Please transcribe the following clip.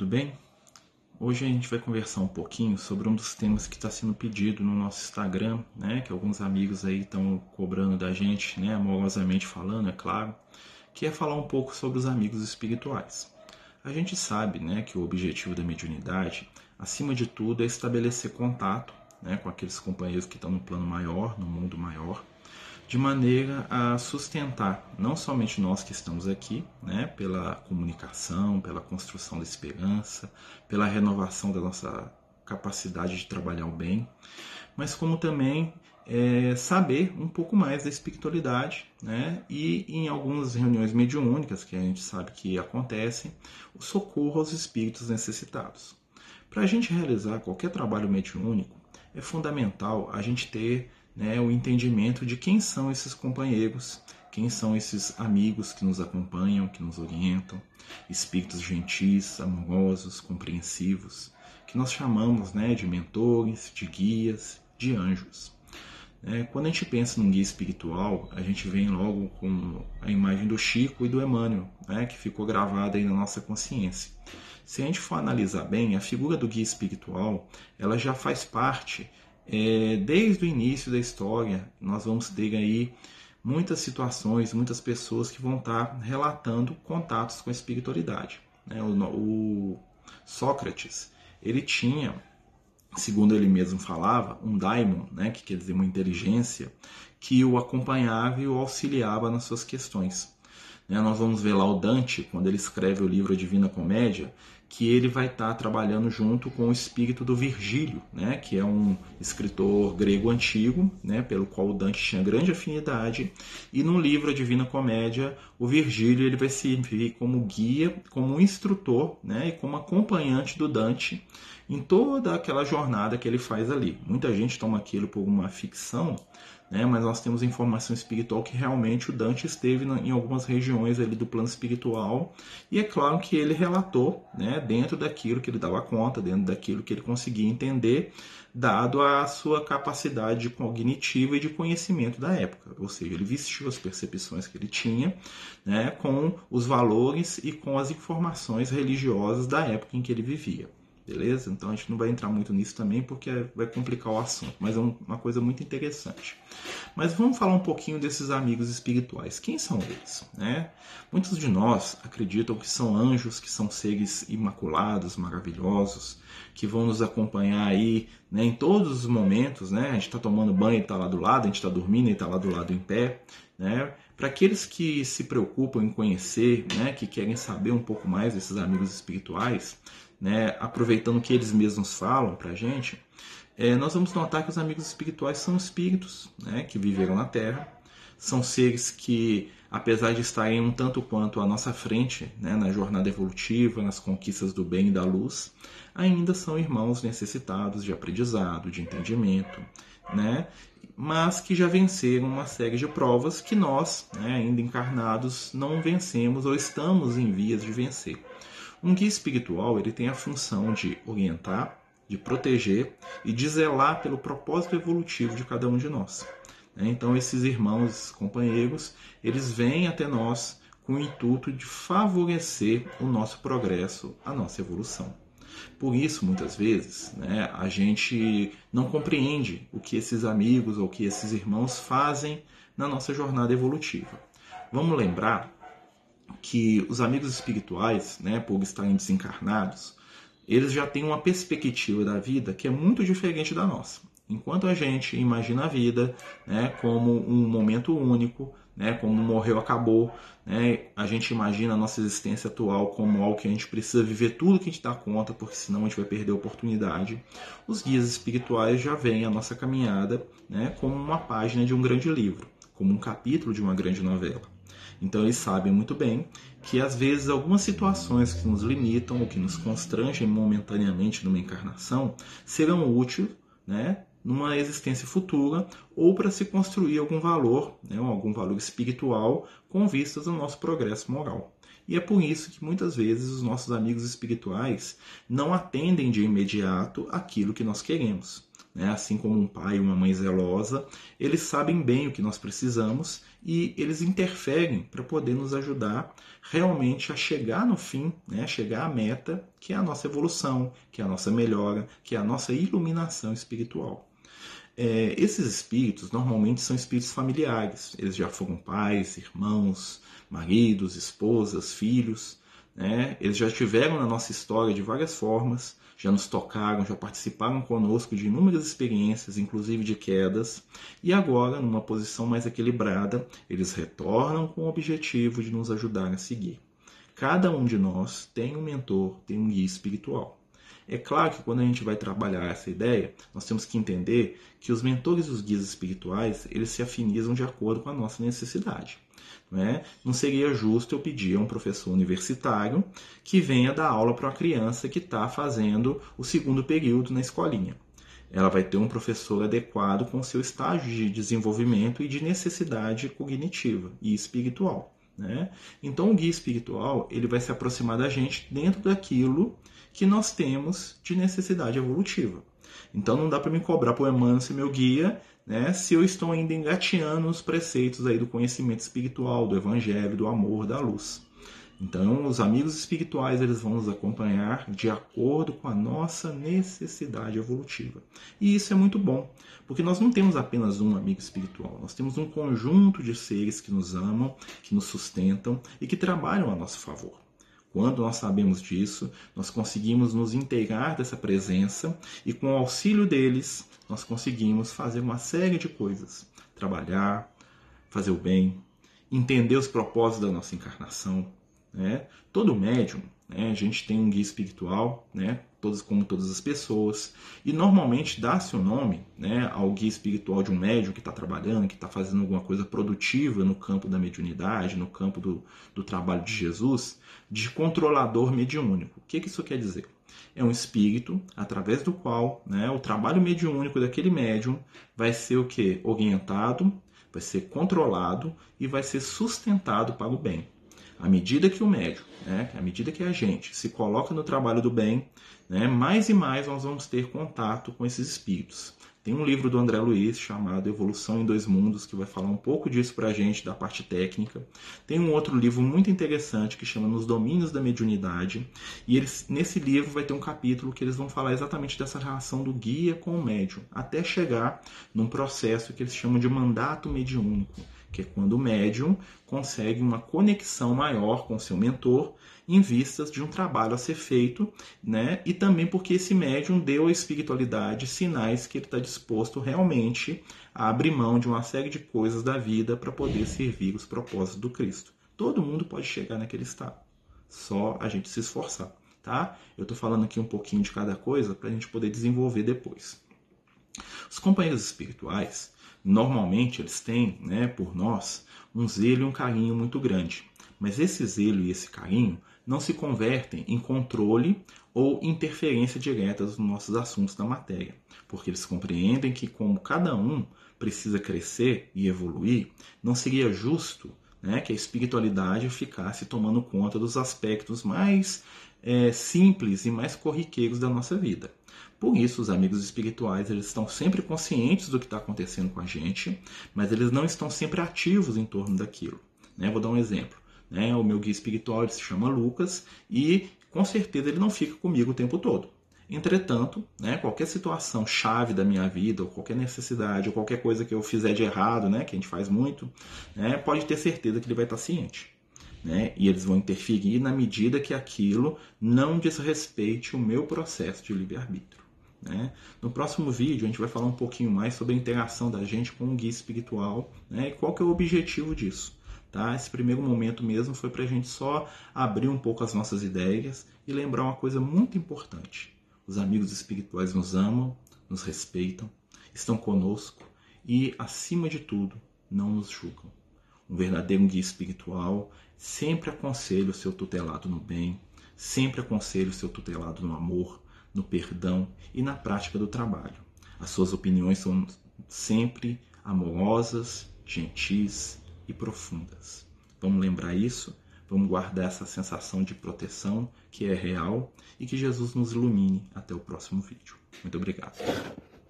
tudo bem? Hoje a gente vai conversar um pouquinho sobre um dos temas que está sendo pedido no nosso Instagram, né? Que alguns amigos aí estão cobrando da gente, né? Amorosamente falando, é claro, que é falar um pouco sobre os amigos espirituais. A gente sabe, né, que o objetivo da mediunidade, acima de tudo, é estabelecer contato, né, com aqueles companheiros que estão no plano maior, no mundo maior, de maneira a sustentar não somente nós que estamos aqui, né, pela comunicação, pela construção da esperança, pela renovação da nossa capacidade de trabalhar o bem, mas como também é, saber um pouco mais da espiritualidade, né, e em algumas reuniões mediúnicas que a gente sabe que acontecem, o socorro aos espíritos necessitados. Para a gente realizar qualquer trabalho mediúnico, é fundamental a gente ter né, o entendimento de quem são esses companheiros, quem são esses amigos que nos acompanham, que nos orientam, espíritos gentis, amorosos, compreensivos, que nós chamamos né, de mentores, de guias, de anjos. É, quando a gente pensa num guia espiritual, a gente vem logo com a imagem do Chico e do Emmanuel, né, que ficou gravada aí na nossa consciência. Se a gente for analisar bem, a figura do guia espiritual, ela já faz parte é, desde o início da história, nós vamos ter aí muitas situações, muitas pessoas que vão estar relatando contatos com a espiritualidade. Né? O, o, Sócrates, ele tinha, segundo ele mesmo falava, um daimon, né? que quer dizer uma inteligência, que o acompanhava e o auxiliava nas suas questões. Né? Nós vamos ver lá o Dante, quando ele escreve o livro Divina Comédia, que ele vai estar tá trabalhando junto com o espírito do Virgílio, né, que é um escritor grego antigo, né, pelo qual Dante tinha grande afinidade, e no livro A Divina Comédia, o Virgílio ele vai servir como guia, como instrutor, né, e como acompanhante do Dante em toda aquela jornada que ele faz ali. Muita gente toma aquilo por uma ficção, né? mas nós temos informação espiritual que realmente o Dante esteve em algumas regiões ali do plano espiritual. E é claro que ele relatou né, dentro daquilo que ele dava conta, dentro daquilo que ele conseguia entender, dado a sua capacidade cognitiva e de conhecimento da época, ou seja, ele vestiu as percepções que ele tinha né, com os valores e com as informações religiosas da época em que ele vivia beleza? Então a gente não vai entrar muito nisso também porque vai complicar o assunto, mas é uma coisa muito interessante. Mas vamos falar um pouquinho desses amigos espirituais. Quem são eles? Né? Muitos de nós acreditam que são anjos, que são seres imaculados, maravilhosos, que vão nos acompanhar aí né, em todos os momentos. Né? A gente está tomando banho e está lá do lado, a gente está dormindo e está lá do lado em pé. Né? Para aqueles que se preocupam em conhecer, né, que querem saber um pouco mais desses amigos espirituais, né, aproveitando que eles mesmos falam para a gente, é, nós vamos notar que os amigos espirituais são espíritos né, que viveram na Terra, são seres que, apesar de estarem um tanto quanto à nossa frente né, na jornada evolutiva, nas conquistas do bem e da luz, ainda são irmãos necessitados de aprendizado, de entendimento, né, mas que já venceram uma série de provas que nós, né, ainda encarnados, não vencemos ou estamos em vias de vencer. Um guia espiritual ele tem a função de orientar, de proteger e de zelar pelo propósito evolutivo de cada um de nós. Né? Então esses irmãos, companheiros, eles vêm até nós com o intuito de favorecer o nosso progresso, a nossa evolução. Por isso, muitas vezes, né, a gente não compreende o que esses amigos ou que esses irmãos fazem na nossa jornada evolutiva. Vamos lembrar que os amigos espirituais, né, por estarem desencarnados, eles já têm uma perspectiva da vida que é muito diferente da nossa. Enquanto a gente imagina a vida né, como um momento único, né, como morreu, acabou, né, a gente imagina a nossa existência atual como algo que a gente precisa viver tudo que a gente dá conta, porque senão a gente vai perder a oportunidade. Os guias espirituais já veem a nossa caminhada né, como uma página de um grande livro, como um capítulo de uma grande novela. Então eles sabem muito bem que às vezes algumas situações que nos limitam ou que nos constrangem momentaneamente numa encarnação serão úteis, né, numa existência futura ou para se construir algum valor, né, algum valor espiritual com vistas ao nosso progresso moral. E é por isso que muitas vezes os nossos amigos espirituais não atendem de imediato aquilo que nós queremos. Né? Assim como um pai e uma mãe zelosa, eles sabem bem o que nós precisamos e eles interferem para poder nos ajudar realmente a chegar no fim, né, chegar à meta, que é a nossa evolução, que é a nossa melhora, que é a nossa iluminação espiritual. É, esses espíritos normalmente são espíritos familiares, eles já foram pais, irmãos, maridos, esposas, filhos, né? eles já estiveram na nossa história de várias formas, já nos tocaram, já participaram conosco de inúmeras experiências, inclusive de quedas, e agora, numa posição mais equilibrada, eles retornam com o objetivo de nos ajudar a seguir. Cada um de nós tem um mentor, tem um guia espiritual. É claro que quando a gente vai trabalhar essa ideia, nós temos que entender que os mentores e os guias espirituais, eles se afinizam de acordo com a nossa necessidade. Né? Não seria justo eu pedir a um professor universitário que venha dar aula para uma criança que está fazendo o segundo período na escolinha. Ela vai ter um professor adequado com o seu estágio de desenvolvimento e de necessidade cognitiva e espiritual. Né? Então, o guia espiritual ele vai se aproximar da gente dentro daquilo que nós temos de necessidade evolutiva. Então, não dá para me cobrar o Emmanuel ser meu guia né, se eu estou ainda engateando os preceitos aí do conhecimento espiritual, do evangelho, do amor, da luz. Então, os amigos espirituais eles vão nos acompanhar de acordo com a nossa necessidade evolutiva. E isso é muito bom, porque nós não temos apenas um amigo espiritual, nós temos um conjunto de seres que nos amam, que nos sustentam e que trabalham a nosso favor. Quando nós sabemos disso, nós conseguimos nos inteirar dessa presença e, com o auxílio deles, nós conseguimos fazer uma série de coisas. Trabalhar, fazer o bem, entender os propósitos da nossa encarnação. Né? Todo médium, né, a gente tem um guia espiritual, né, todos, como todas as pessoas, e normalmente dá-se o nome né, ao guia espiritual de um médium que está trabalhando, que está fazendo alguma coisa produtiva no campo da mediunidade, no campo do, do trabalho de Jesus, de controlador mediúnico. O que, que isso quer dizer? É um espírito através do qual né, o trabalho mediúnico daquele médium vai ser o que? Orientado, vai ser controlado e vai ser sustentado para o bem. À medida que o médium, né, à medida que a gente se coloca no trabalho do bem, né, mais e mais nós vamos ter contato com esses espíritos. Tem um livro do André Luiz chamado Evolução em Dois Mundos, que vai falar um pouco disso para a gente, da parte técnica. Tem um outro livro muito interessante que chama Nos Domínios da Mediunidade. E eles, nesse livro vai ter um capítulo que eles vão falar exatamente dessa relação do guia com o médium, até chegar num processo que eles chamam de mandato mediúnico que é quando o médium consegue uma conexão maior com seu mentor em vistas de um trabalho a ser feito, né? E também porque esse médium deu à espiritualidade sinais que ele está disposto realmente a abrir mão de uma série de coisas da vida para poder servir os propósitos do Cristo. Todo mundo pode chegar naquele estado, só a gente se esforçar, tá? Eu estou falando aqui um pouquinho de cada coisa para a gente poder desenvolver depois. Os companheiros espirituais, normalmente eles têm, né, por nós, um zelo e um carinho muito grande. Mas esse zelo e esse carinho não se convertem em controle ou interferência direta nos nossos assuntos da matéria, porque eles compreendem que, como cada um precisa crescer e evoluir, não seria justo né, que a espiritualidade ficasse tomando conta dos aspectos mais é, simples e mais corriqueiros da nossa vida. Por isso, os amigos espirituais eles estão sempre conscientes do que está acontecendo com a gente, mas eles não estão sempre ativos em torno daquilo. Né? Vou dar um exemplo. Né? O meu guia espiritual se chama Lucas e com certeza ele não fica comigo o tempo todo. Entretanto, né, qualquer situação chave da minha vida, ou qualquer necessidade, ou qualquer coisa que eu fizer de errado, né, que a gente faz muito, né, pode ter certeza que ele vai estar ciente. Né? E eles vão interferir na medida que aquilo não desrespeite o meu processo de livre-arbítrio. Né? No próximo vídeo a gente vai falar um pouquinho mais sobre a interação da gente com o guia espiritual né? e qual que é o objetivo disso. Tá? Esse primeiro momento mesmo foi para a gente só abrir um pouco as nossas ideias e lembrar uma coisa muito importante. Os amigos espirituais nos amam, nos respeitam, estão conosco e, acima de tudo, não nos julgam. Um verdadeiro guia espiritual sempre aconselha o seu tutelado no bem, sempre aconselha o seu tutelado no amor, no perdão e na prática do trabalho. As suas opiniões são sempre amorosas, gentis e profundas. Vamos lembrar isso, vamos guardar essa sensação de proteção que é real e que Jesus nos ilumine até o próximo vídeo. Muito obrigado.